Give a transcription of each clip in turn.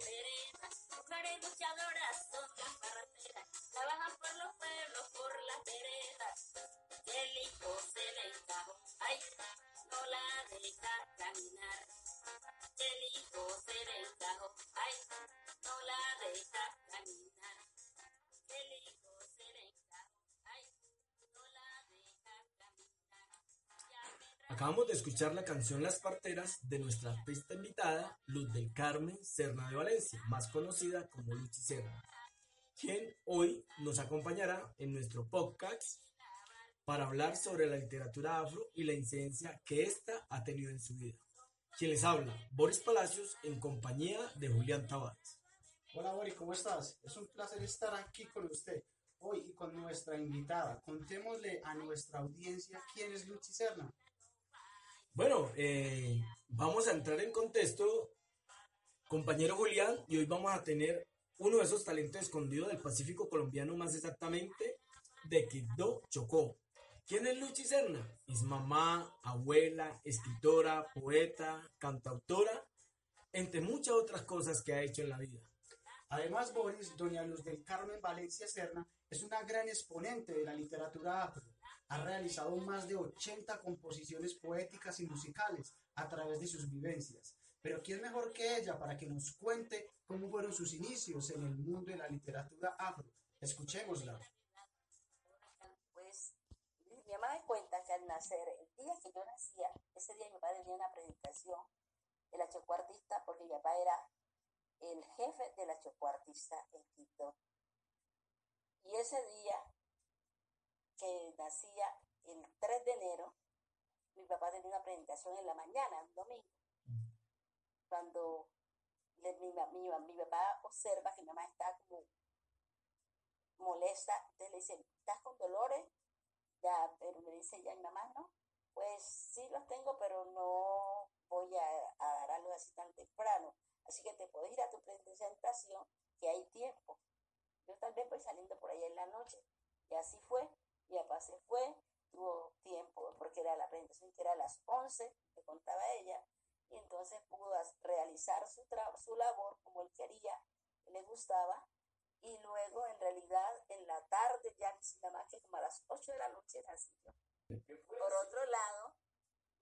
las veredas. Mujeres Acabamos de escuchar la canción Las Parteras de nuestra artista invitada, Luz del Carmen Serna de Valencia, más conocida como Luchi Serna, quien hoy nos acompañará en nuestro podcast para hablar sobre la literatura afro y la incidencia que ésta ha tenido en su vida. Quien les habla, Boris Palacios, en compañía de Julián Tavares. Hola Bori, ¿cómo estás? Es un placer estar aquí con usted hoy y con nuestra invitada. Contémosle a nuestra audiencia quién es Luchi Serna. Bueno, eh, vamos a entrar en contexto, compañero Julián, y hoy vamos a tener uno de esos talentos escondidos del Pacífico colombiano, más exactamente de Quibdó, Chocó. ¿Quién es Luchi Serna? Es mamá, abuela, escritora, poeta, cantautora, entre muchas otras cosas que ha hecho en la vida. Además, Boris, doña Luz del Carmen Valencia Serna es una gran exponente de la literatura afro. Ha realizado más de 80 composiciones poéticas y musicales a través de sus vivencias. Pero ¿quién mejor que ella para que nos cuente cómo fueron sus inicios en el mundo de la literatura afro? Escuchémosla. Pues mi mamá me cuenta que al nacer, el día que yo nacía, ese día mi papá tenía una presentación de la chocuartista porque mi papá era el jefe de la chocuartista en Quito. Y ese día que nacía, el 3 de enero, mi papá tenía una presentación en la mañana, un domingo. Cuando mi, mi, mi papá observa que mi mamá está como molesta, entonces le dice, ¿estás con dolores? Ya, pero me dice ya mi mamá, ¿no? Pues sí los tengo, pero no voy a, a dar algo así tan temprano. Así que te puedes ir a tu presentación, que hay tiempo. Yo tal vez voy saliendo por ahí en la noche. Y así fue. Mi papá se fue, tuvo tiempo, porque era la presentación que era a las 11, me contaba ella, y entonces pudo realizar su, tra- su labor como él quería, que le gustaba, y luego en realidad en la tarde ya nada más que como a las 8 de la noche nací yo. Por otro lado,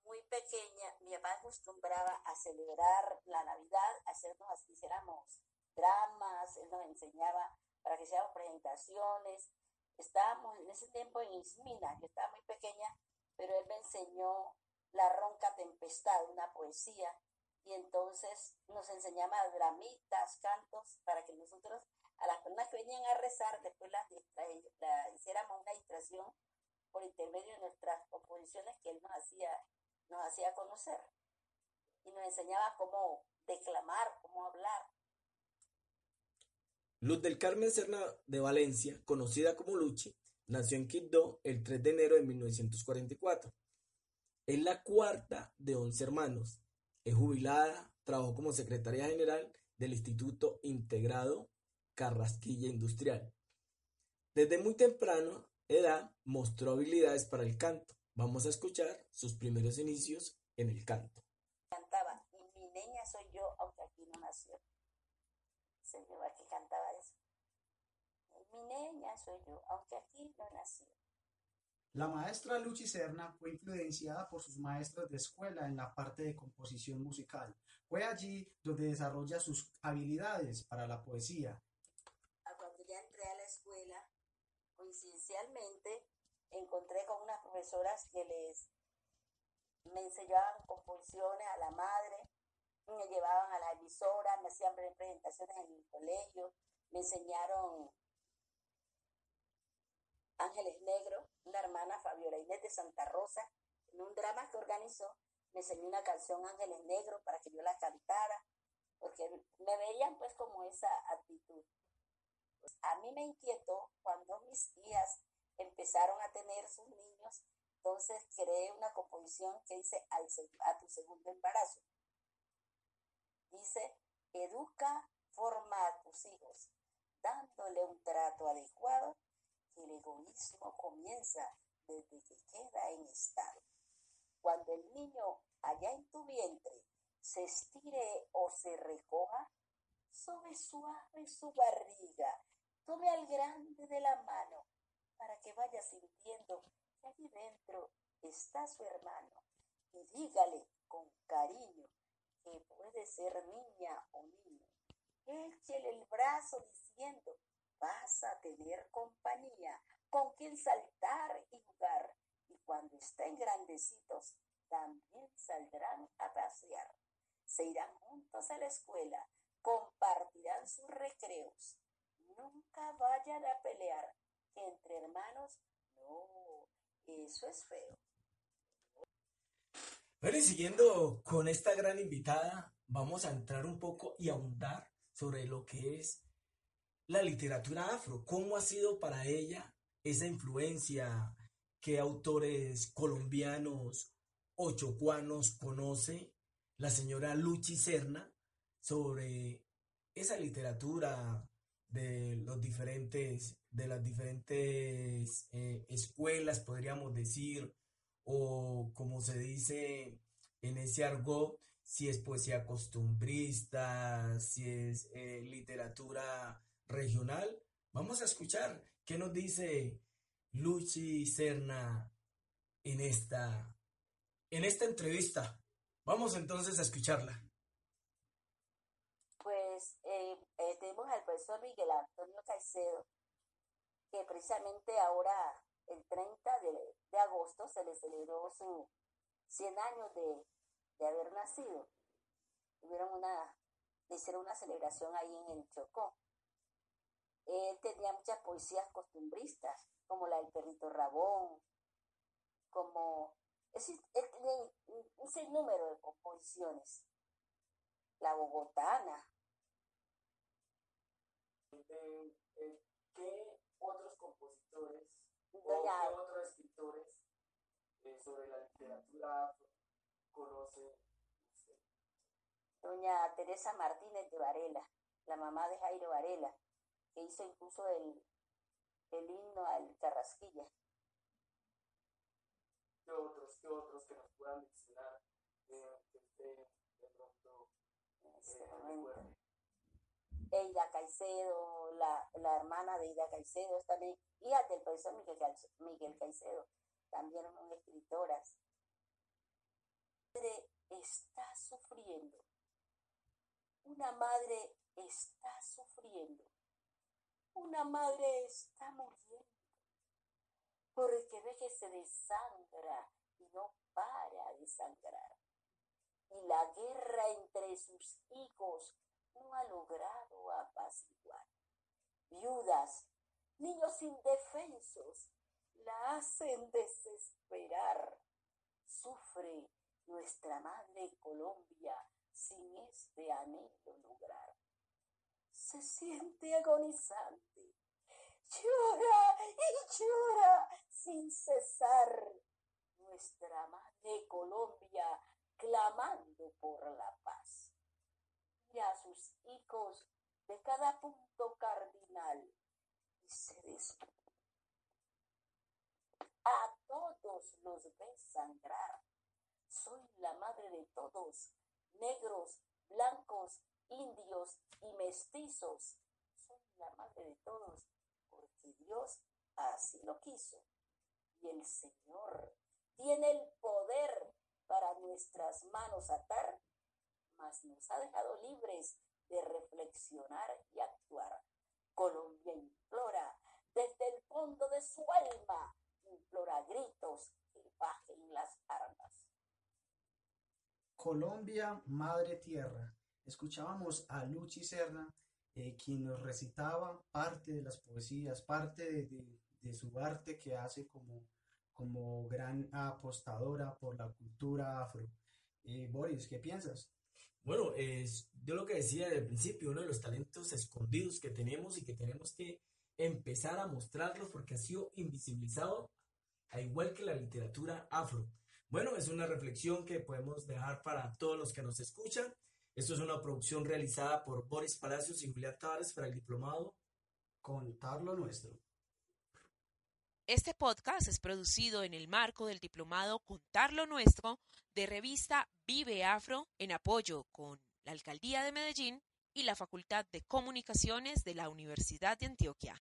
muy pequeña, mi papá acostumbraba a celebrar la Navidad, hacernos así, hiciéramos dramas, él nos enseñaba para que hiciéramos presentaciones. Estábamos en ese tiempo en Ismina, yo estaba muy pequeña, pero él me enseñó La Ronca Tempestad, una poesía, y entonces nos enseñaba dramitas, cantos, para que nosotros, a las personas que venían a rezar, después las la- hiciéramos una distracción por intermedio de nuestras composiciones que él nos hacía, nos hacía conocer. Y nos enseñaba cómo declamar, cómo hablar. Luz del Carmen Serna de Valencia, conocida como Luchi, nació en Quibdó el 3 de enero de 1944. Es la cuarta de 11 hermanos. Es jubilada, trabajó como secretaria general del Instituto Integrado Carrasquilla Industrial. Desde muy temprano edad mostró habilidades para el canto. Vamos a escuchar sus primeros inicios en el canto. Cantaba, y mi niña soy yo, aunque aquí no nació. Señora que cantaba eso. Mi niña soy yo, aunque aquí no nació. La maestra Luchi Serna fue influenciada por sus maestros de escuela en la parte de composición musical. Fue allí donde desarrolla sus habilidades para la poesía. a cuando ya entré a la escuela, coincidencialmente encontré con unas profesoras que les me enseñaban composiciones a la madre, llevaban a la emisora, me hacían pre- presentaciones en el colegio, me enseñaron Ángeles Negro, una hermana Fabiola Inés de Santa Rosa, en un drama que organizó, me enseñó una canción Ángeles Negro para que yo la cantara, porque me veían pues como esa actitud. A mí me inquietó cuando mis hijas empezaron a tener sus niños, entonces creé una composición que dice a tu segundo embarazo. Dice, educa, forma a tus hijos, dándole un trato adecuado, que el egoísmo comienza desde que queda en estado. Cuando el niño allá en tu vientre se estire o se recoja, sobe suave su barriga, tome al grande de la mano para que vaya sintiendo que allí dentro está su hermano y dígale con ser niña o niño. Échele el brazo diciendo, vas a tener compañía con quien saltar y jugar. Y cuando estén grandecitos, también saldrán a pasear. Se irán juntos a la escuela, compartirán sus recreos. Nunca vayan a pelear, entre hermanos, no, eso es feo. Bueno, y siguiendo con esta gran invitada, vamos a entrar un poco y ahondar sobre lo que es la literatura afro, cómo ha sido para ella esa influencia, qué autores colombianos o chocuanos conoce la señora Luchi Serna sobre esa literatura de los diferentes, de las diferentes eh, escuelas, podríamos decir, o como se dice en ese argot, si es poesía costumbrista, si es eh, literatura regional. Vamos a escuchar qué nos dice Luchi Serna en esta, en esta entrevista. Vamos entonces a escucharla. Pues eh, eh, tenemos al profesor Miguel Antonio Caicedo, que precisamente ahora, el 30 de, de agosto, se le celebró su 100 años de, de haber nacido. Tuvieron una, hicieron una celebración ahí en el Chocó. Él tenía muchas poesías costumbristas, como la del perrito Rabón, como... Es un, un sinnúmero de composiciones. La bogotana, Eh, eh, ¿Qué otros compositores o Doña- qué otros escritores eh, sobre la literatura conoce usted? doña Teresa Martínez de Varela, la mamá de Jairo Varela, que hizo incluso el, el himno al Carrasquilla. ¿Qué otros, qué otros que nos puedan mencionar eh, que usted de pronto en eh? Eida Caicedo, la, la hermana de Eida Caicedo, también hija del profesor Miguel, Miguel Caicedo, también son escritoras. Madre está sufriendo. Una madre está sufriendo. Una madre está muriendo. Porque ve que se desangra y no para de sangrar. Y la guerra entre sus hijos no ha logrado apaciguar. Viudas, niños indefensos, la hacen desesperar. Sufre nuestra madre Colombia sin este anhelo lograr. Se siente agonizante. Llora y llora sin cesar. Nuestra madre Colombia clamando por la paz a sus hijos de cada punto cardinal y se des... A todos los ve sangrar. Soy la madre de todos, negros, blancos, indios y mestizos. Soy la madre de todos porque Dios así lo quiso. Y el Señor tiene el poder para nuestras manos atar mas nos ha dejado libres de reflexionar y actuar. Colombia implora desde el fondo de su alma, implora gritos que bajen las armas. Colombia, Madre Tierra. Escuchábamos a Luchi Serna, eh, quien nos recitaba parte de las poesías, parte de, de- de su arte que hace como, como gran apostadora por la cultura afro. Eh, Boris, ¿qué piensas? Bueno, es yo lo que decía desde el principio, uno de los talentos escondidos que tenemos y que tenemos que empezar a mostrarlos porque ha sido invisibilizado, al igual que la literatura afro. Bueno, es una reflexión que podemos dejar para todos los que nos escuchan. Esto es una producción realizada por Boris Palacios y Julián Tavares para el diplomado Contar lo nuestro. Este podcast es producido en el marco del diplomado Contar lo Nuestro de revista Vive Afro en apoyo con la Alcaldía de Medellín y la Facultad de Comunicaciones de la Universidad de Antioquia.